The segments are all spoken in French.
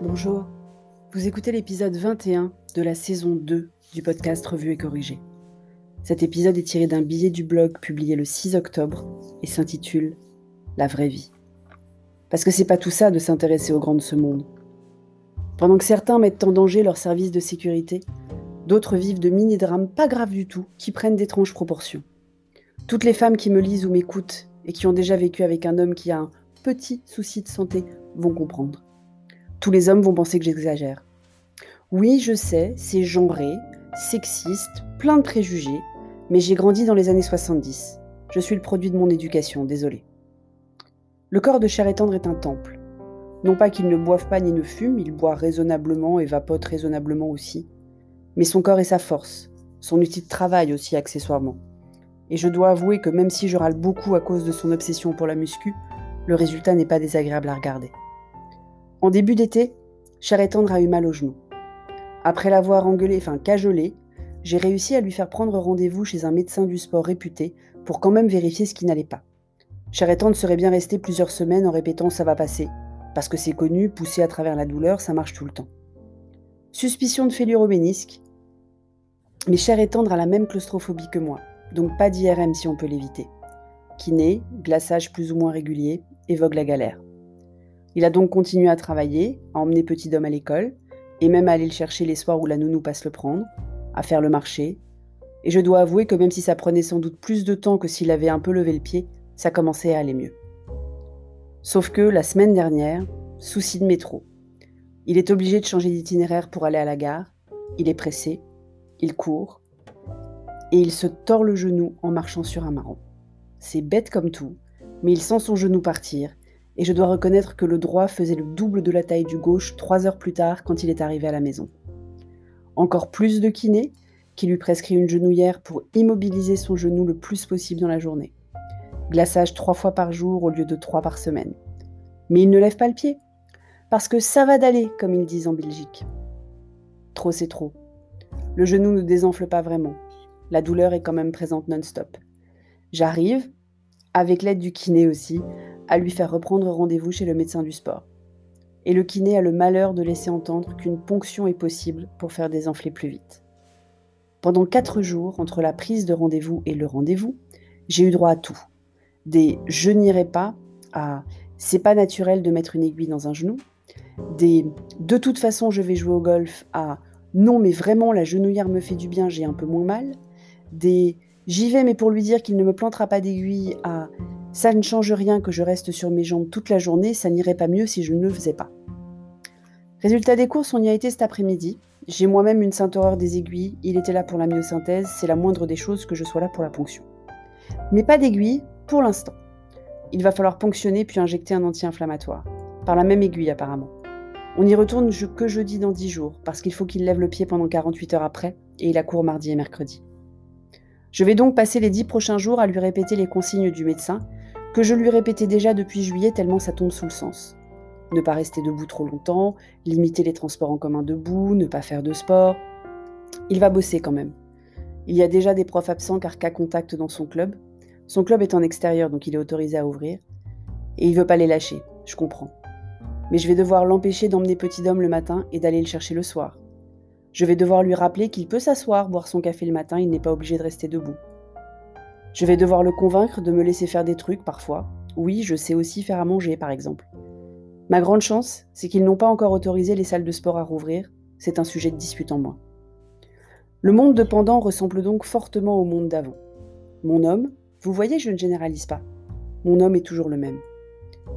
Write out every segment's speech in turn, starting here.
Bonjour, vous écoutez l'épisode 21 de la saison 2 du podcast Revue et Corrigé. Cet épisode est tiré d'un billet du blog publié le 6 octobre et s'intitule La vraie vie. Parce que c'est pas tout ça de s'intéresser aux grands de ce monde. Pendant que certains mettent en danger leur service de sécurité, d'autres vivent de mini-drames pas graves du tout qui prennent d'étranges proportions. Toutes les femmes qui me lisent ou m'écoutent et qui ont déjà vécu avec un homme qui a un petit souci de santé vont comprendre. Tous les hommes vont penser que j'exagère. Oui, je sais, c'est genré, sexiste, plein de préjugés, mais j'ai grandi dans les années 70. Je suis le produit de mon éducation, désolé. Le corps de Cher et est un temple. Non pas qu'il ne boive pas ni ne fume, il boit raisonnablement et vapote raisonnablement aussi. Mais son corps est sa force, son outil de travail aussi accessoirement. Et je dois avouer que même si je râle beaucoup à cause de son obsession pour la muscu, le résultat n'est pas désagréable à regarder. En début d'été, Cher et Tendre a eu mal au genou. Après l'avoir engueulé, enfin cajolé, j'ai réussi à lui faire prendre rendez-vous chez un médecin du sport réputé pour quand même vérifier ce qui n'allait pas. Cher et Tendre serait bien resté plusieurs semaines en répétant ça va passer, parce que c'est connu, poussé à travers la douleur, ça marche tout le temps. Suspicion de fêlure au mais Cher et Tendre a la même claustrophobie que moi, donc pas d'IRM si on peut l'éviter. Kiné, glaçage plus ou moins régulier, évoque la galère. Il a donc continué à travailler, à emmener Petit Dom à l'école, et même à aller le chercher les soirs où la nounou passe le prendre, à faire le marché. Et je dois avouer que même si ça prenait sans doute plus de temps que s'il avait un peu levé le pied, ça commençait à aller mieux. Sauf que la semaine dernière, souci de métro. Il est obligé de changer d'itinéraire pour aller à la gare, il est pressé, il court, et il se tord le genou en marchant sur un marron. C'est bête comme tout, mais il sent son genou partir et je dois reconnaître que le droit faisait le double de la taille du gauche trois heures plus tard quand il est arrivé à la maison. Encore plus de kiné, qui lui prescrit une genouillère pour immobiliser son genou le plus possible dans la journée. Glaçage trois fois par jour au lieu de trois par semaine. Mais il ne lève pas le pied, parce que ça va d'aller, comme ils disent en Belgique. Trop c'est trop. Le genou ne désenfle pas vraiment. La douleur est quand même présente non-stop. J'arrive, avec l'aide du kiné aussi, à lui faire reprendre rendez-vous chez le médecin du sport. Et le kiné a le malheur de laisser entendre qu'une ponction est possible pour faire désenfler plus vite. Pendant quatre jours, entre la prise de rendez-vous et le rendez-vous, j'ai eu droit à tout. Des je n'irai pas à c'est pas naturel de mettre une aiguille dans un genou, des de toute façon je vais jouer au golf à non mais vraiment la genouillère me fait du bien, j'ai un peu moins mal, des j'y vais mais pour lui dire qu'il ne me plantera pas d'aiguille à ça ne change rien que je reste sur mes jambes toute la journée, ça n'irait pas mieux si je ne le faisais pas. Résultat des courses, on y a été cet après-midi. J'ai moi-même une sainte horreur des aiguilles, il était là pour la myosynthèse, c'est la moindre des choses que je sois là pour la ponction. Mais pas d'aiguille pour l'instant. Il va falloir ponctionner puis injecter un anti-inflammatoire. Par la même aiguille apparemment. On y retourne que jeudi dans 10 jours, parce qu'il faut qu'il lève le pied pendant 48 heures après, et il a cours mardi et mercredi. Je vais donc passer les 10 prochains jours à lui répéter les consignes du médecin, que je lui répétais déjà depuis juillet tellement ça tombe sous le sens. Ne pas rester debout trop longtemps, limiter les transports en commun debout, ne pas faire de sport. Il va bosser quand même. Il y a déjà des profs absents car cas contact dans son club. Son club est en extérieur donc il est autorisé à ouvrir. Et il veut pas les lâcher, je comprends. Mais je vais devoir l'empêcher d'emmener Petit Dom le matin et d'aller le chercher le soir. Je vais devoir lui rappeler qu'il peut s'asseoir, boire son café le matin, il n'est pas obligé de rester debout. Je vais devoir le convaincre de me laisser faire des trucs parfois. Oui, je sais aussi faire à manger, par exemple. Ma grande chance, c'est qu'ils n'ont pas encore autorisé les salles de sport à rouvrir. C'est un sujet de dispute en moins. Le monde de pendant ressemble donc fortement au monde d'avant. Mon homme, vous voyez, je ne généralise pas. Mon homme est toujours le même.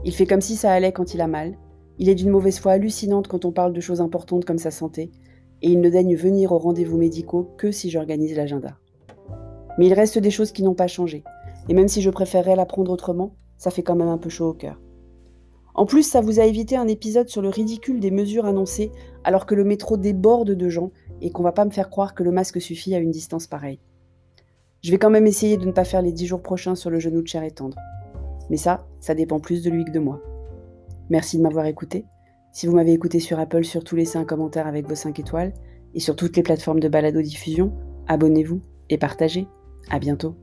Il fait comme si ça allait quand il a mal. Il est d'une mauvaise foi hallucinante quand on parle de choses importantes comme sa santé. Et il ne daigne venir aux rendez-vous médicaux que si j'organise l'agenda. Mais il reste des choses qui n'ont pas changé. Et même si je préférerais l'apprendre autrement, ça fait quand même un peu chaud au cœur. En plus, ça vous a évité un épisode sur le ridicule des mesures annoncées alors que le métro déborde de gens et qu'on va pas me faire croire que le masque suffit à une distance pareille. Je vais quand même essayer de ne pas faire les 10 jours prochains sur le genou de chair et tendre. Mais ça, ça dépend plus de lui que de moi. Merci de m'avoir écouté. Si vous m'avez écouté sur Apple, surtout laissez un commentaire avec vos 5 étoiles. Et sur toutes les plateformes de balado-diffusion, abonnez-vous et partagez. À bientôt.